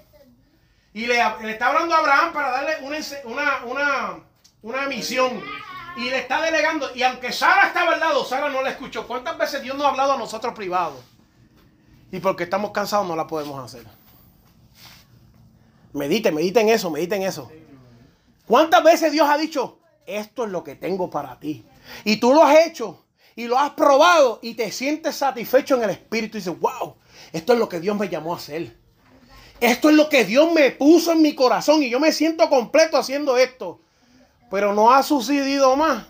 Y le, está hablando a Abraham para darle una, una, una, misión. Y le está delegando. Y aunque Sara estaba al lado, Sara no la escuchó. ¿Cuántas veces Dios nos ha hablado a nosotros privados? Y porque estamos cansados no la podemos hacer. Medite, medite en eso, medite en eso. ¿Cuántas veces Dios ha dicho, esto es lo que tengo para ti? Y tú lo has hecho y lo has probado y te sientes satisfecho en el espíritu y dices, wow, esto es lo que Dios me llamó a hacer. Esto es lo que Dios me puso en mi corazón y yo me siento completo haciendo esto. Pero no ha sucedido más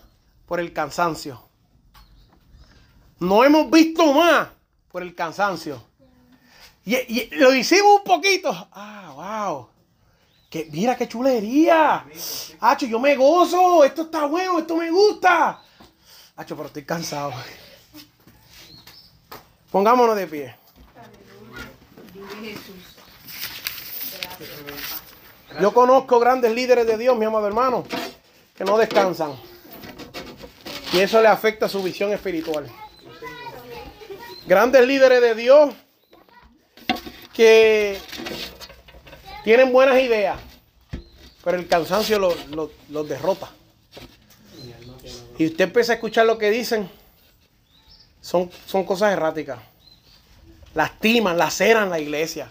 por el cansancio. No hemos visto más por el cansancio. Y, y lo hicimos un poquito. Ah, wow mira qué chulería. Hacho, yo me gozo. Esto está bueno, esto me gusta. Hacho, pero estoy cansado. Pongámonos de pie. Yo conozco grandes líderes de Dios, mi amado hermano, que no descansan. Y eso le afecta su visión espiritual. Grandes líderes de Dios que tienen buenas ideas, pero el cansancio los derrota. Y usted empieza a escuchar lo que dicen, son, son cosas erráticas. Lastiman, laceran la iglesia,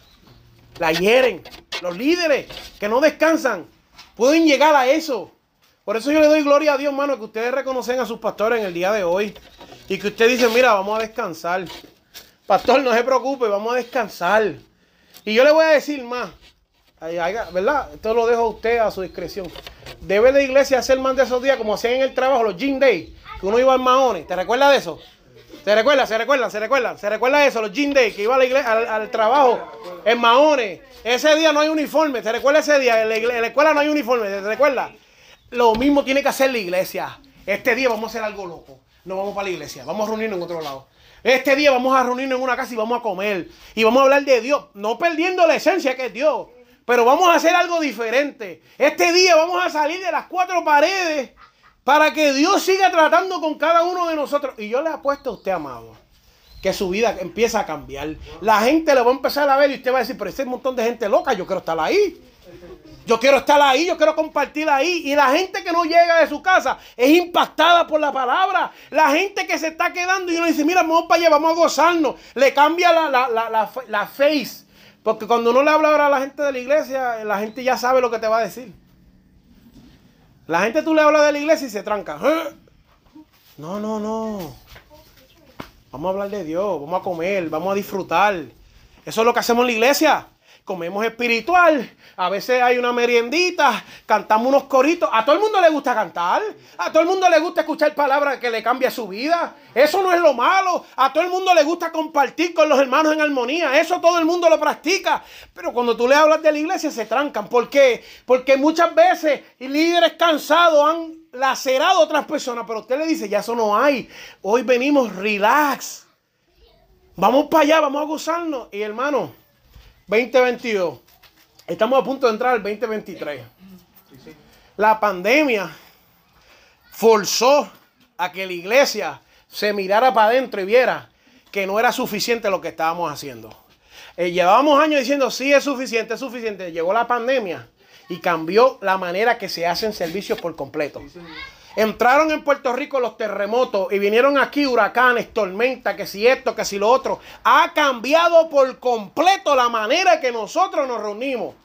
la hieren. Los líderes que no descansan pueden llegar a eso. Por eso yo le doy gloria a Dios, hermano, que ustedes reconocen a sus pastores en el día de hoy. Y que usted dice, mira, vamos a descansar. Pastor, no se preocupe, vamos a descansar. Y yo le voy a decir más. ¿Verdad? Esto lo dejo a usted a su discreción. Debe de iglesia hacer más de esos días como hacían en el trabajo, los gym day, que uno iba al Mahone. ¿Te recuerdas de eso? ¿Se recuerda? ¿Se recuerda? ¿Se recuerda? ¿Se recuerda eso? Los gym day, que iba a la iglesia, al, trabajo en Mahone. Ese día no hay uniforme. ¿Se recuerda ese día? En la, escuela no hay uniforme. ¿Se recuerda? Lo mismo tiene que hacer la iglesia. Este día vamos a hacer algo loco. No vamos para la iglesia. Vamos a reunirnos en otro lado. Este día vamos a reunirnos en una casa y vamos a comer. Y vamos a hablar de Dios. No perdiendo la esencia que es Dios. Pero vamos a hacer algo diferente. Este día vamos a salir de las cuatro paredes para que Dios siga tratando con cada uno de nosotros. Y yo le apuesto a usted, amado, que su vida empieza a cambiar. La gente le va a empezar a ver y usted va a decir, pero ese es un montón de gente loca, yo quiero estar ahí. Yo quiero estar ahí, yo quiero compartir ahí. Y la gente que no llega de su casa es impactada por la palabra. La gente que se está quedando y uno dice, mira, vamos para allá, vamos a gozarnos. Le cambia la, la, la, la face porque cuando uno le habla ahora a la gente de la iglesia, la gente ya sabe lo que te va a decir. La gente tú le hablas de la iglesia y se tranca. ¿Eh? No, no, no. Vamos a hablar de Dios, vamos a comer, vamos a disfrutar. Eso es lo que hacemos en la iglesia. Comemos espiritual, a veces hay una meriendita, cantamos unos coritos. A todo el mundo le gusta cantar, a todo el mundo le gusta escuchar palabras que le cambia su vida. Eso no es lo malo. A todo el mundo le gusta compartir con los hermanos en armonía. Eso todo el mundo lo practica. Pero cuando tú le hablas de la iglesia se trancan. ¿Por qué? Porque muchas veces líderes cansados han lacerado a otras personas, pero usted le dice, ya eso no hay. Hoy venimos relax. Vamos para allá, vamos a gozarnos. Y hermano, 2022. Estamos a punto de entrar al 2023. La pandemia forzó a que la iglesia se mirara para adentro y viera que no era suficiente lo que estábamos haciendo. Eh, llevábamos años diciendo, sí es suficiente, es suficiente. Llegó la pandemia y cambió la manera que se hacen servicios por completo. Entraron en Puerto Rico los terremotos y vinieron aquí huracanes, tormentas, que si esto, que si lo otro. Ha cambiado por completo la manera que nosotros nos reunimos.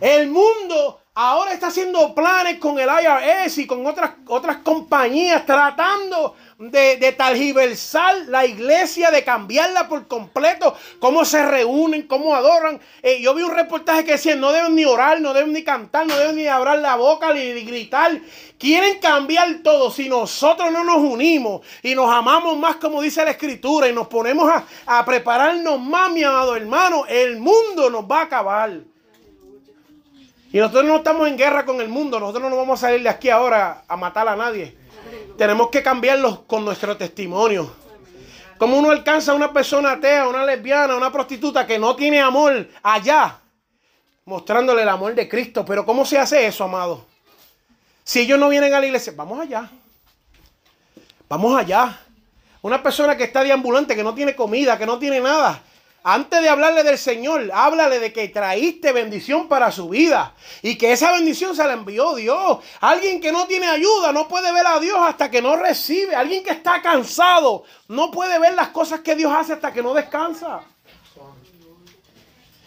El mundo ahora está haciendo planes con el IRS y con otras, otras compañías tratando de, de la iglesia, de cambiarla por completo, cómo se reúnen, cómo adoran. Eh, yo vi un reportaje que decía, no deben ni orar, no deben ni cantar, no deben ni abrir la boca, ni, ni gritar. Quieren cambiar todo. Si nosotros no nos unimos y nos amamos más, como dice la escritura, y nos ponemos a, a prepararnos más, mi amado hermano, el mundo nos va a acabar. Y nosotros no estamos en guerra con el mundo, nosotros no vamos a salir de aquí ahora a matar a nadie. Tenemos que cambiarlos con nuestro testimonio. Como uno alcanza a una persona atea, una lesbiana, una prostituta que no tiene amor allá, mostrándole el amor de Cristo. Pero ¿cómo se hace eso, amado? Si ellos no vienen a la iglesia, vamos allá. Vamos allá. Una persona que está deambulante, que no tiene comida, que no tiene nada. Antes de hablarle del Señor, háblale de que traíste bendición para su vida y que esa bendición se la envió Dios. Alguien que no tiene ayuda no puede ver a Dios hasta que no recibe. Alguien que está cansado no puede ver las cosas que Dios hace hasta que no descansa.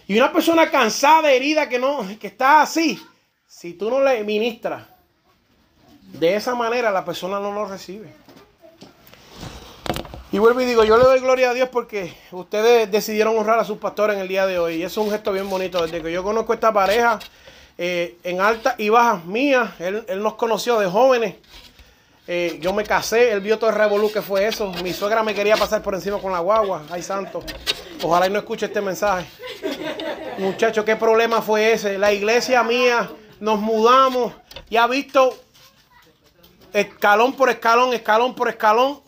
Y una persona cansada, herida, que no, que está así, si tú no le ministras de esa manera, la persona no lo recibe. Y vuelvo y digo, yo le doy gloria a Dios porque ustedes decidieron honrar a sus pastores en el día de hoy. Y eso es un gesto bien bonito. Desde que yo conozco esta pareja, eh, en altas y bajas mías, él, él nos conoció de jóvenes. Eh, yo me casé, él vio todo el revolú que fue eso. Mi suegra me quería pasar por encima con la guagua. Ay, santo. Ojalá y no escuche este mensaje. Muchacho, ¿qué problema fue ese? La iglesia mía, nos mudamos y ha visto escalón por escalón, escalón por escalón.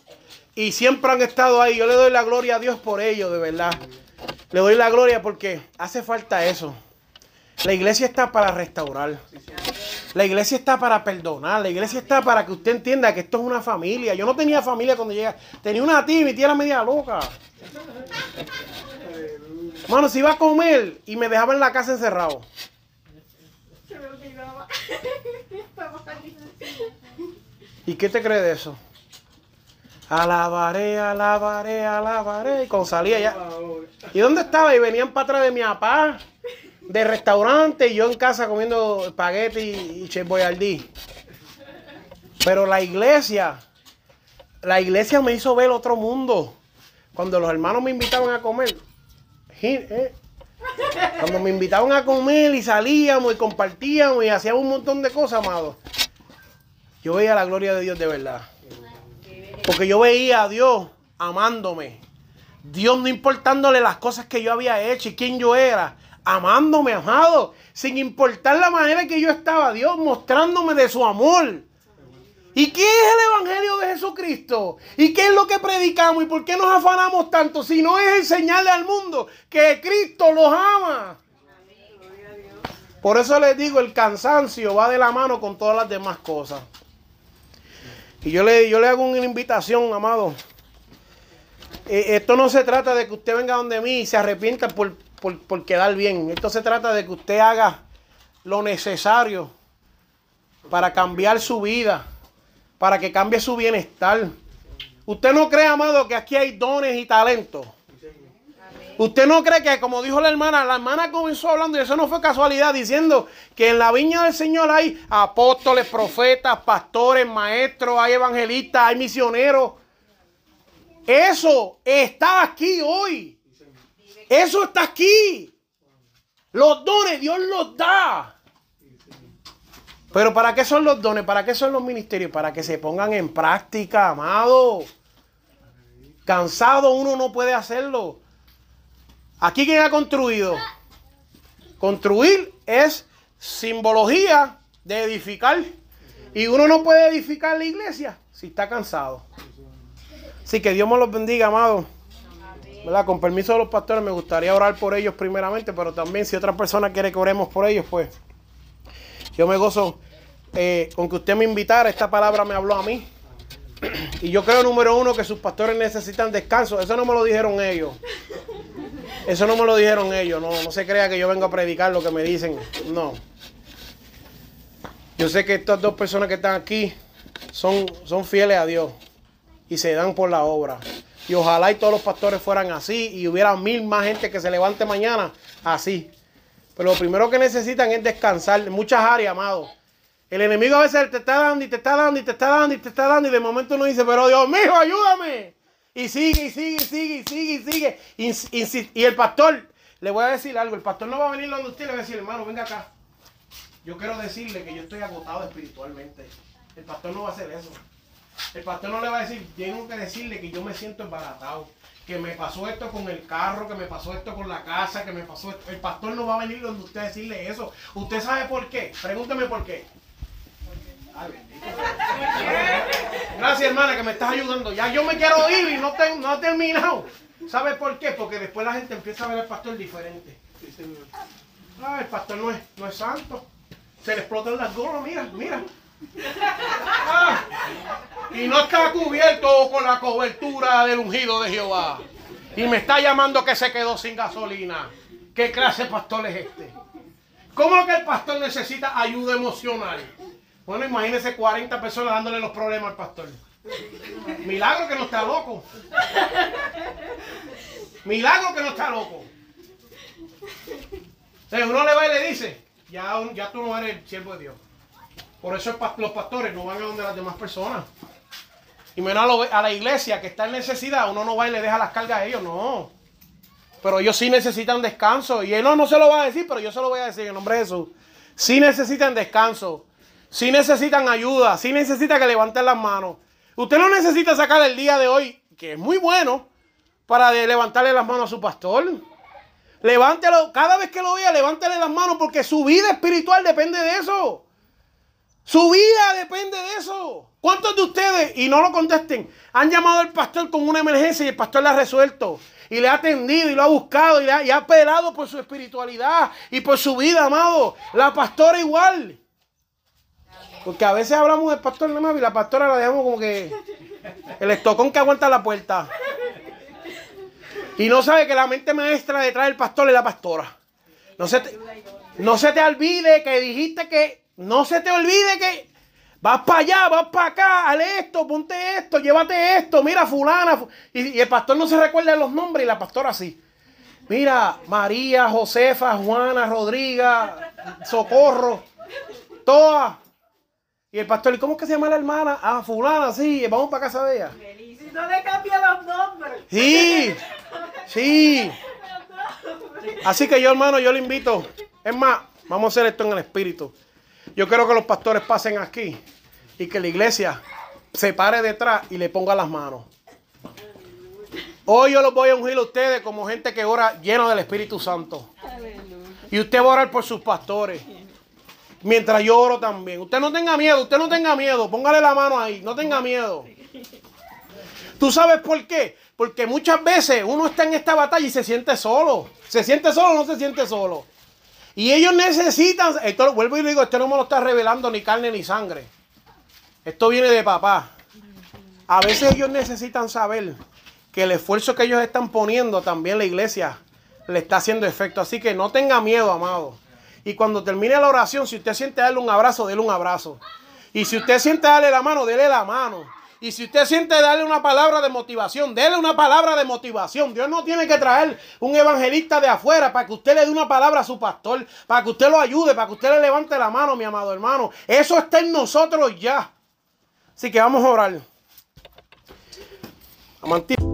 Y siempre han estado ahí. Yo le doy la gloria a Dios por ello, de verdad. Le doy la gloria porque hace falta eso. La iglesia está para restaurar. La iglesia está para perdonar. La iglesia está para que usted entienda que esto es una familia. Yo no tenía familia cuando llegué. Tenía una tía y mi tía era media loca. Mano, si iba a comer y me dejaba en la casa encerrado. Se me olvidaba. ¿Y qué te crees de eso? Alabaré, alabaré, alabaré. Y cuando salía ya. ¿Y dónde estaba? Y venían para atrás de mi papá, de restaurante, y yo en casa comiendo espagueti y chef boyardee. Pero la iglesia, la iglesia me hizo ver otro mundo. Cuando los hermanos me invitaban a comer, eh, cuando me invitaban a comer y salíamos y compartíamos y hacíamos un montón de cosas, amado, yo veía la gloria de Dios de verdad. Porque yo veía a Dios amándome. Dios no importándole las cosas que yo había hecho y quién yo era. Amándome, amado. Sin importar la manera que yo estaba. Dios mostrándome de su amor. ¿Y qué es el Evangelio de Jesucristo? ¿Y qué es lo que predicamos? ¿Y por qué nos afanamos tanto? Si no es enseñarle al mundo que Cristo los ama. Por eso les digo, el cansancio va de la mano con todas las demás cosas. Y yo le, yo le hago una invitación, amado. Eh, esto no se trata de que usted venga donde mí y se arrepienta por, por, por quedar bien. Esto se trata de que usted haga lo necesario para cambiar su vida, para que cambie su bienestar. Usted no cree, amado, que aquí hay dones y talentos. Usted no cree que, como dijo la hermana, la hermana comenzó hablando, y eso no fue casualidad, diciendo que en la viña del Señor hay apóstoles, profetas, pastores, maestros, hay evangelistas, hay misioneros. Eso está aquí hoy. Eso está aquí. Los dones Dios los da. Pero ¿para qué son los dones? ¿Para qué son los ministerios? Para que se pongan en práctica, amado. Cansado uno no puede hacerlo. Aquí quién ha construido. Construir es simbología de edificar. Y uno no puede edificar la iglesia si está cansado. Así que Dios me los bendiga, amado. ¿Verdad? Con permiso de los pastores, me gustaría orar por ellos primeramente, pero también si otra persona quiere que oremos por ellos, pues yo me gozo eh, con que usted me invitara. Esta palabra me habló a mí. Y yo creo, número uno, que sus pastores necesitan descanso. Eso no me lo dijeron ellos. Eso no me lo dijeron ellos. No, no se crea que yo vengo a predicar lo que me dicen. No. Yo sé que estas dos personas que están aquí son, son fieles a Dios y se dan por la obra. Y ojalá y todos los pastores fueran así y hubiera mil más gente que se levante mañana así. Pero lo primero que necesitan es descansar en muchas áreas, amado. El enemigo a veces te está dando y te está dando y te está dando y te está dando y de momento uno dice, pero Dios mío, ayúdame. Y sigue y sigue y sigue y sigue y sigue. Y, el pastor, le voy a decir algo, el pastor no va a venir donde usted le va a decir, hermano, venga acá. Yo quiero decirle que yo estoy agotado espiritualmente. El pastor no va a hacer eso. El pastor no le va a decir, tengo que decirle que yo me siento embaratado, que me pasó esto con el carro, que me pasó esto con la casa, que me pasó esto. El pastor no va a venir donde usted decirle eso. ¿Usted sabe por qué? Pregúnteme por qué. Gracias, hermana, que me estás ayudando. Ya yo me quiero ir y no, te, no he terminado. ¿Sabe por qué? Porque después la gente empieza a ver al pastor diferente. Ah, el pastor no es, no es santo. Se le explotan las gomas, mira, mira. Ah, y no está cubierto con la cobertura del ungido de Jehová. Y me está llamando que se quedó sin gasolina. ¿Qué clase de pastor es este? ¿Cómo que el pastor necesita ayuda emocional? Bueno, imagínese 40 personas dándole los problemas al pastor. Milagro que no está loco. Milagro que no está loco. Entonces uno le va y le dice, ya, ya tú no eres el siervo de Dios. Por eso los pastores no van a donde las demás personas. Y menos a, la iglesia que está en necesidad, uno no va y le deja las cargas a ellos, no. Pero ellos sí necesitan descanso. Y él no, no se lo va a decir, pero yo se lo voy a decir en nombre de Jesús. Sí necesitan descanso. Si necesitan ayuda, si necesitan que levanten las manos. Usted no necesita sacar el día de hoy, que es muy bueno, para levantarle las manos a su pastor. Levántelo, cada vez que lo vea, levántele las manos porque su vida espiritual depende de eso. Su vida depende de eso. ¿Cuántos de ustedes, y no lo contesten, han llamado al pastor con una emergencia y el pastor la ha resuelto? Y le ha atendido y lo ha buscado y, ha, y ha pelado por su espiritualidad y por su vida, amado. La pastora igual. Porque a veces hablamos del pastor nada y la pastora la dejamos como que el estocón que aguanta la puerta. Y no sabe que la mente maestra detrás del pastor es la pastora. No se te, no se te olvide que dijiste que. No se te olvide que vas para allá, vas para acá, hale esto, ponte esto, llévate esto, mira fulana. Y, el pastor no se recuerda los nombres y la pastora sí. Mira, María, Josefa, Juana, Rodriga, Socorro, todas. Y el pastor, ¿y cómo es que se llama la hermana? Ah, fulana, sí, vamos para casa de ella. Si no le cambia los nombres. Sí, sí. Así que yo, hermano, yo le invito. Es más, vamos a hacer esto en el espíritu. Yo quiero que los pastores pasen aquí y que la iglesia se pare detrás y le ponga las manos. Hoy yo los voy a ungir a ustedes como gente que ora lleno del Espíritu Santo. Y usted va a orar por sus pastores. Mientras yo oro también. Usted no tenga miedo, usted no tenga miedo. Póngale la mano ahí, no tenga miedo. ¿Tú sabes por qué? Porque muchas veces uno está en esta batalla y se siente solo. ¿Se siente solo o no se siente solo? Y ellos necesitan, esto vuelvo y digo, esto no me lo está revelando ni carne ni sangre. Esto viene de papá. A veces ellos necesitan saber que el esfuerzo que ellos están poniendo también la iglesia le está haciendo efecto. Así que no tenga miedo, amado. Y cuando termine la oración, si usted siente darle un abrazo, déle un abrazo. Y si usted siente darle la mano, déle la mano. Y si usted siente darle una palabra de motivación, déle una palabra de motivación. Dios no tiene que traer un evangelista de afuera para que usted le dé una palabra a su pastor, para que usted lo ayude, para que usted le levante la mano, mi amado hermano. Eso está en nosotros ya. Así que vamos a orar. Amantí.